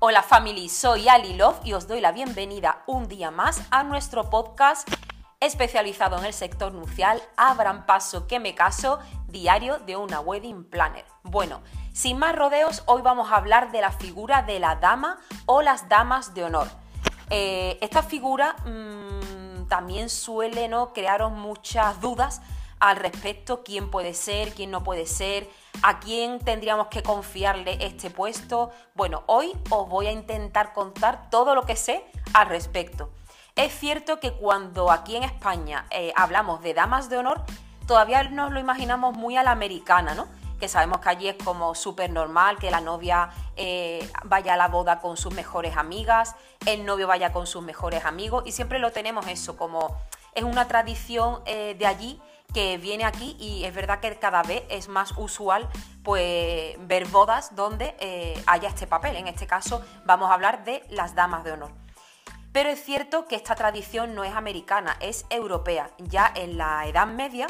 Hola family, soy Ali Love y os doy la bienvenida un día más a nuestro podcast especializado en el sector nupcial Abran paso que me caso, diario de una wedding planner. Bueno, sin más rodeos, hoy vamos a hablar de la figura de la dama o las damas de honor. Eh, esta figura mmm, también suele ¿no? crearos muchas dudas al respecto, quién puede ser, quién no puede ser, a quién tendríamos que confiarle este puesto. Bueno, hoy os voy a intentar contar todo lo que sé al respecto. Es cierto que cuando aquí en España eh, hablamos de damas de honor, todavía nos lo imaginamos muy a la americana, ¿no? Que sabemos que allí es como súper normal que la novia eh, vaya a la boda con sus mejores amigas, el novio vaya con sus mejores amigos y siempre lo tenemos eso como es una tradición eh, de allí que viene aquí y es verdad que cada vez es más usual pues ver bodas donde eh, haya este papel. En este caso vamos a hablar de las damas de honor. Pero es cierto que esta tradición no es americana, es europea. Ya en la Edad Media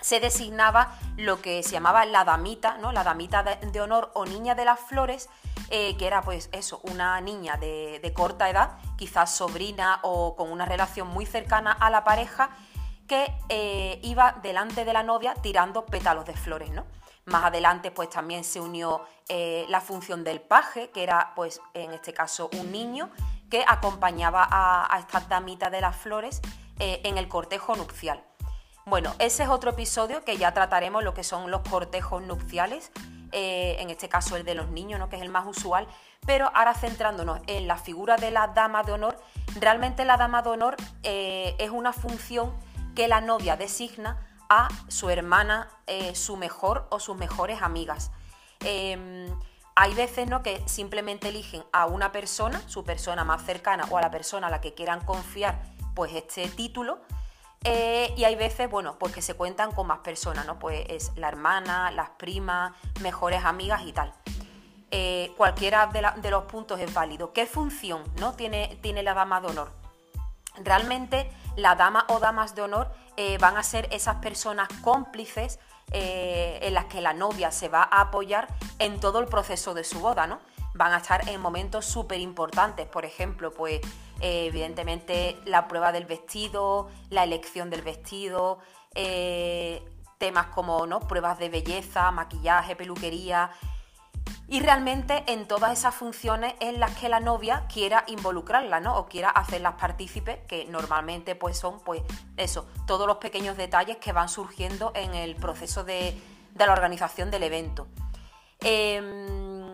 se designaba lo que se llamaba la damita, ¿no? La damita de, honor o niña de las flores, eh, que era pues eso, una niña de, de corta edad, quizás sobrina o con una relación muy cercana a la pareja, que eh, iba delante de la novia tirando pétalos de flores, ¿no? Más adelante, pues también se unió eh, la función del paje, que era, pues, en este caso, un niño que acompañaba a, estas damitas de las flores eh, en el cortejo nupcial. Bueno, ese es otro episodio que ya trataremos lo que son los cortejos nupciales, en este caso el de los niños, ¿no? que es el más usual, pero ahora centrándonos en la figura de la dama de honor, realmente la dama de honor es una función que la novia designa a su hermana, eh, su mejor o sus mejores amigas. Em, hay veces ¿no? que simplemente eligen a una persona, su persona más cercana o a la persona a la que quieran confiar pues este título. Eh, y hay veces, bueno, pues que se cuentan con más personas, ¿no? Pues es la hermana, las primas, mejores amigas y tal. Eh, cualquiera de, los puntos es válido. ¿Qué función ¿no? tiene, tiene la dama de honor? Realmente la dama o damas de honor eh, van a ser esas personas cómplices eh, en las que la novia se va a apoyar en todo el proceso de su boda, ¿no? Van a estar en momentos súper importantes, por ejemplo, pues eh, evidentemente la prueba del vestido, la elección del vestido, temas como ¿no? pruebas de belleza, maquillaje, peluquería, y realmente en todas esas funciones en las que la novia quiera involucrarla, ¿no? O quiera hacerlas partícipes, que normalmente pues son pues eso, todos los pequeños detalles que van surgiendo en el proceso de, la organización del evento. Em,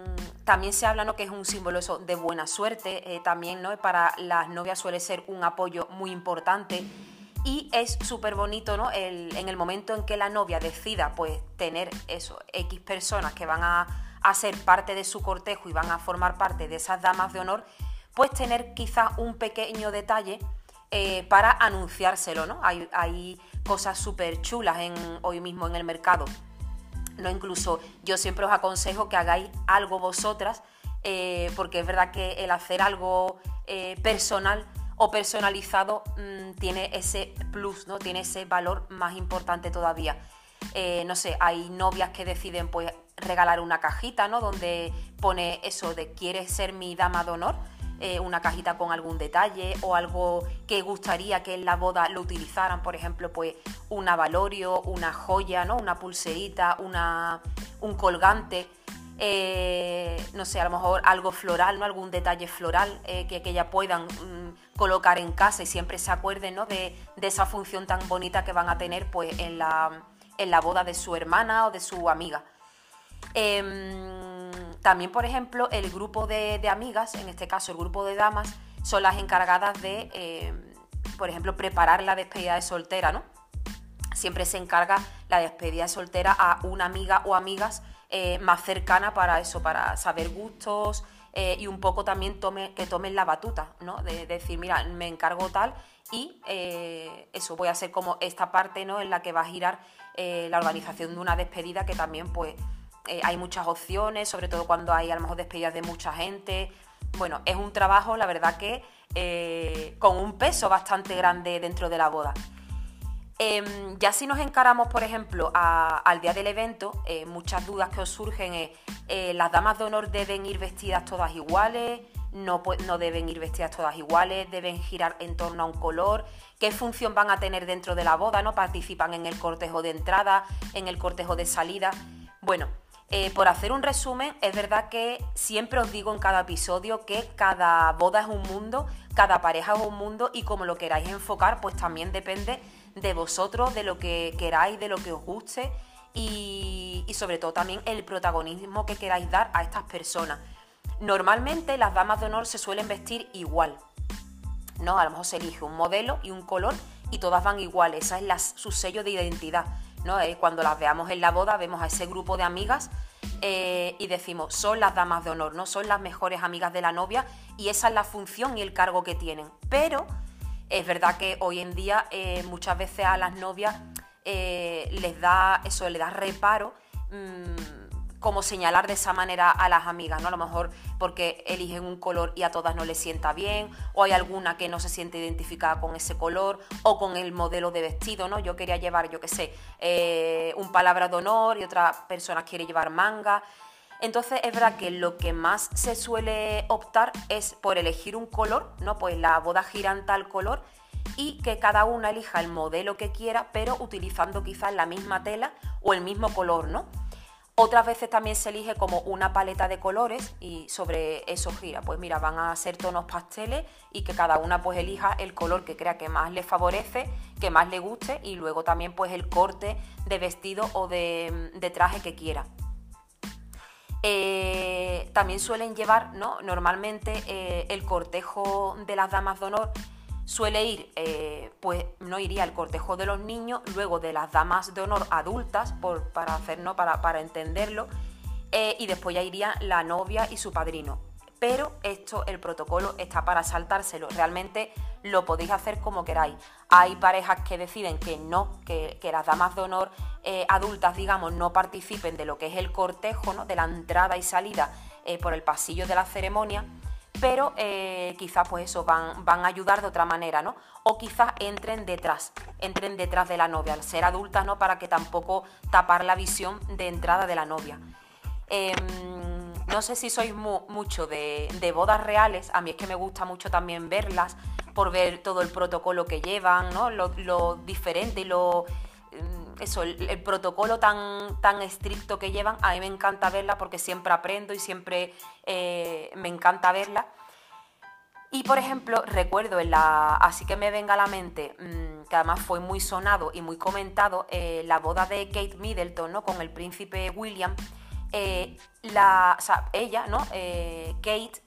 también se habla ¿no? que es un símbolo de buena suerte, eh, también ¿no? para las novias suele ser un apoyo muy importante y es súper bonito ¿no? en el momento en que la novia decida pues tener eso, X personas que van a a ser parte de su cortejo y van a formar parte de esas damas de honor, pues tener quizá un pequeño detalle eh, para anunciárselo, ¿no? Hay, cosas súper chulas en, hoy mismo en el mercado. No, incluso yo siempre os aconsejo que hagáis algo vosotras, eh, porque es verdad que el hacer algo eh, personal o personalizado mm, tiene ese plus, ¿no? Tiene ese valor más importante todavía. no sé, hay novias que deciden pues regalar una cajita, ¿no? Donde pone eso de quieres ser mi dama de honor, eh, una cajita con algún detalle o algo que gustaría que en la boda lo utilizaran, por ejemplo, pues un avalorio, una joya, ¿no? Una pulserita, una, un colgante. Eh, no sé, a lo mejor algo floral, ¿no? Algún detalle floral eh, que, que, puedan mm, colocar en casa y siempre se acuerden, ¿no? De, de, esa función tan bonita que van a tener, pues, en la, en la boda de su hermana o de su amiga. Em, también, por ejemplo, el grupo de, amigas, en este caso el grupo de damas, son las encargadas de, em, por ejemplo, preparar la despedida de soltera, ¿no? Siempre se encarga la despedida de soltera a una amiga o amigas eh, más cercana para eso, para saber gustos eh, y un poco también tome, que tomen la batuta, ¿no? De, decir, mira, me encargo tal y eh, eso, voy a hacer como esta parte, ¿no? En la que va a girar la organización de una despedida que también, pues, eh, hay muchas opciones, sobre todo cuando hay a lo mejor despedidas de mucha gente. Bueno, es un trabajo, la verdad que eh, con un peso bastante grande dentro de la boda. Em, ya si nos encaramos, por ejemplo, al día del evento, eh, muchas dudas que os surgen es, ¿las damas de honor deben ir vestidas todas iguales? No, no deben ir vestidas todas iguales, deben girar en torno a un color, qué función van a tener dentro de la boda, ¿no? Participan en el cortejo de entrada, en el cortejo de salida. Bueno, eh, por hacer un resumen, es verdad que siempre os digo en cada episodio que cada boda es un mundo, cada pareja es un mundo y como lo queráis enfocar, pues también depende de vosotros, de lo que queráis, de lo que os guste y, sobre todo también el protagonismo que queráis dar a estas personas. Normalmente las damas de honor se suelen vestir igual, ¿no? A lo mejor se elige un modelo y un color y todas van igual, esa es su sello de identidad, ¿no? Eh, cuando las veamos en la boda vemos a ese grupo de amigas eh, y decimos, son las damas de honor, ¿no? Son las mejores amigas de la novia y esa es la función y el cargo que tienen. Pero es verdad que hoy en día eh, muchas veces a las novias les da eso, le da reparo. Mm, como señalar de esa manera a las amigas, ¿no? A lo mejor porque eligen un color y a todas no les sienta bien, o hay alguna que no se siente identificada con ese color, o con el modelo de vestido, ¿no? Yo quería llevar, yo qué sé, eh, un palabra de honor y otra persona quiere llevar manga. Entonces es verdad que lo que más se suele optar es por elegir un color, ¿no? Pues la boda gira en tal color y que cada una elija el modelo que quiera, pero utilizando quizás la misma tela o el mismo color, ¿no? Otras veces también se elige como una paleta de colores y sobre eso gira. Pues mira, van a ser tonos pasteles y que cada una pues elija el color que crea que más le favorece, que más le guste y luego también pues el corte de vestido o de, traje que quiera. Eh, también suelen llevar, ¿no? Normalmente eh, el cortejo de las damas de honor suele ir, eh, pues no iría el cortejo de los niños, luego de las damas de honor adultas, por, para hacer, para, entenderlo, y después ya iría la novia y su padrino pero esto, el protocolo está para saltárselo. Realmente lo podéis hacer como queráis. Hay parejas que deciden que no, que, las damas de honor eh, adultas, digamos, no participen de lo que es el cortejo, ¿no? de la entrada y salida eh, por el pasillo de la ceremonia, pero eh, quizás pues eso van, van a ayudar de otra manera, ¿no? O quizás entren detrás, entren detrás de la novia, al ser adultas, ¿no? Para que tampoco tapar la visión de entrada de la novia. Em, no sé si sois mucho de, bodas reales, a mí es que me gusta mucho también verlas, por ver todo el protocolo que llevan, ¿no? lo, diferente y lo, eso, el, protocolo tan, tan estricto que llevan, a mí me encanta verla porque siempre aprendo y siempre eh, me encanta verla. Y por ejemplo, recuerdo en la. Así que me venga a la mente, mm, que además fue muy sonado y muy comentado, eh, la boda de Kate Middleton. Con el príncipe William. Eh, la, ella, ¿no? Kate,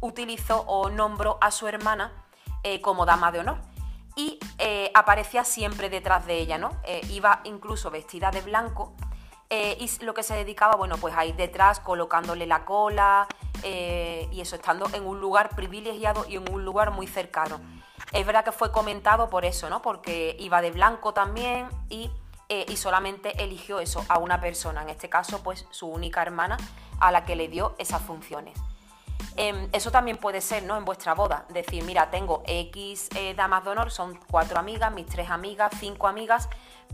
utilizó o nombró a su hermana como dama de honor y aparecía siempre detrás de ella, ¿no? iba incluso vestida de blanco y lo que se dedicaba, bueno, pues ahí detrás colocándole la cola y eso, estando en un lugar privilegiado y en un lugar muy cercano. Es verdad que fue comentado por eso, ¿no? Porque iba de blanco también y eh, y solamente eligió eso a una persona, en este caso pues su única hermana a la que le dio esas funciones. Em, eso también puede ser ¿no? en vuestra boda, decir, mira, tengo X eh, damas de honor, son cuatro amigas, mis tres amigas, cinco amigas,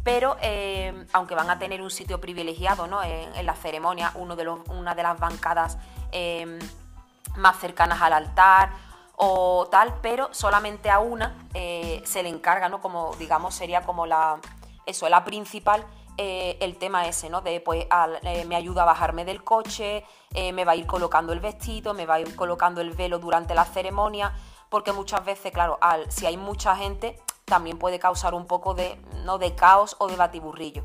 pero em, aunque van a tener un sitio privilegiado ¿no? en, la ceremonia, uno de los, una de las bancadas em, más cercanas al altar o tal, pero solamente a una eh, se le encarga, ¿no? como digamos sería como la, eso, la principal, eh, el tema ese, ¿no? De pues eh, me ayuda a bajarme del coche, eh, me va a ir colocando el vestido, me va a ir colocando el velo durante la ceremonia, porque muchas veces, claro, al, si hay mucha gente, también puede causar un poco de, ¿no? de caos o de batiburrillo.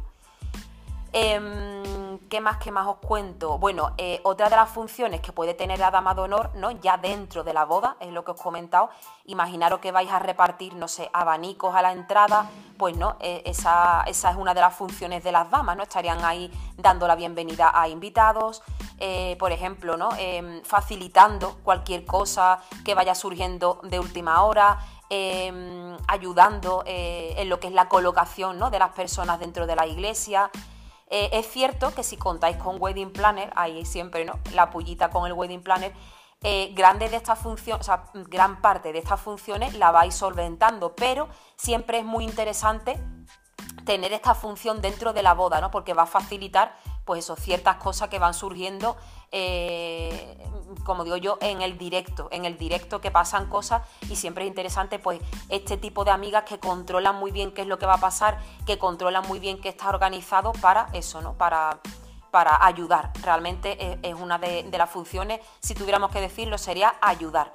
Em, ¿Qué más, qué más os cuento? Bueno, otra de las funciones que puede tener la dama de honor, ¿no? Ya dentro de la boda, es lo que os he comentado. Imaginaros que vais a repartir, no sé, abanicos a la entrada, pues no, eh, esa, es una de las funciones de las damas, ¿no? Estarían ahí dando la bienvenida a invitados, eh, por ejemplo, ¿no? Em, facilitando cualquier cosa que vaya surgiendo de última hora, em, ayudando en lo que es la colocación ¿no? de las personas dentro de la iglesia. Eh, es cierto que si contáis con Wedding Planner, ahí siempre, ¿no? La pullita con el Wedding Planner, eh, de estas funciones, o sea, gran parte de estas funciones la vais solventando, pero siempre es muy interesante tener esta función dentro de la boda, ¿no? Porque va a facilitar, pues eso, ciertas cosas que van surgiendo, eh, como digo yo, en el directo, en el directo que pasan cosas y siempre es interesante, pues, este tipo de amigas que controlan muy bien qué es lo que va a pasar, que controlan muy bien qué está organizado para eso, ¿no? Para para ayudar. Realmente es, una de, las funciones, si tuviéramos que decirlo, sería ayudar.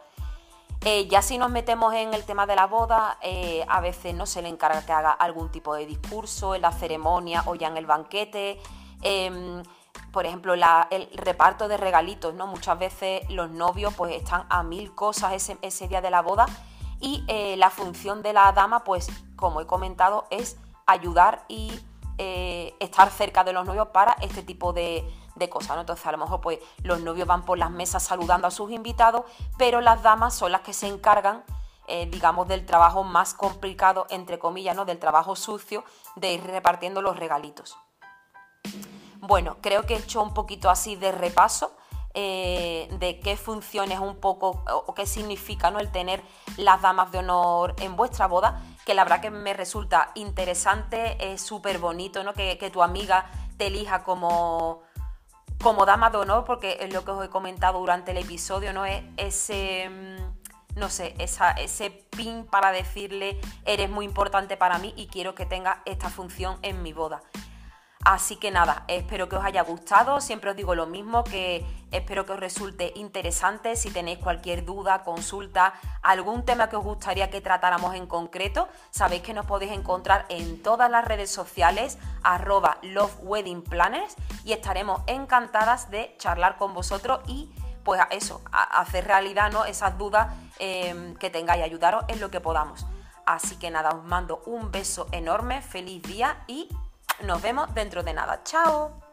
Eh, ya si nos metemos en el tema de la boda, eh, a veces no se le encarga que haga algún tipo de discurso en la ceremonia o ya en el banquete. Em, por ejemplo, el reparto de regalitos, ¿no? Muchas veces los novios pues están a mil cosas ese, ese día de la boda y eh, la función de la dama, pues como he comentado, es ayudar y eh, estar cerca de los novios para este tipo de, cosas. Entonces, a lo mejor pues, los novios van por las mesas saludando a sus invitados, pero las damas son las que se encargan, eh, digamos, del trabajo más complicado, entre comillas, ¿no? del trabajo sucio, de ir repartiendo los regalitos. Bueno, creo que he hecho un poquito así de repaso. Eh, de qué funciones un poco o qué significa ¿no? el tener las damas de honor en vuestra boda que la verdad que me resulta interesante, es súper bonito, ¿no? Que, tu amiga te elija como, como dama de honor, porque es lo que os he comentado durante el episodio, ¿no? Es ese, mm, no sé, ese pin para decirle, eres muy importante para mí y quiero que tenga esta función en mi boda. Así que nada, espero que os haya gustado. Siempre os digo lo mismo, que espero que os resulte interesante. Si tenéis cualquier duda, consulta, algún tema que os gustaría que tratáramos en concreto, sabéis que nos podéis encontrar en todas las redes sociales, arroba Love Wedding Planners, y estaremos encantadas de charlar con vosotros y pues eso, hacer realidad ¿no? esas dudas em, que tengáis, ayudaros en lo que podamos. Así que nada, os mando un beso enorme, feliz día y nos vemos dentro de nada. ¡Chao!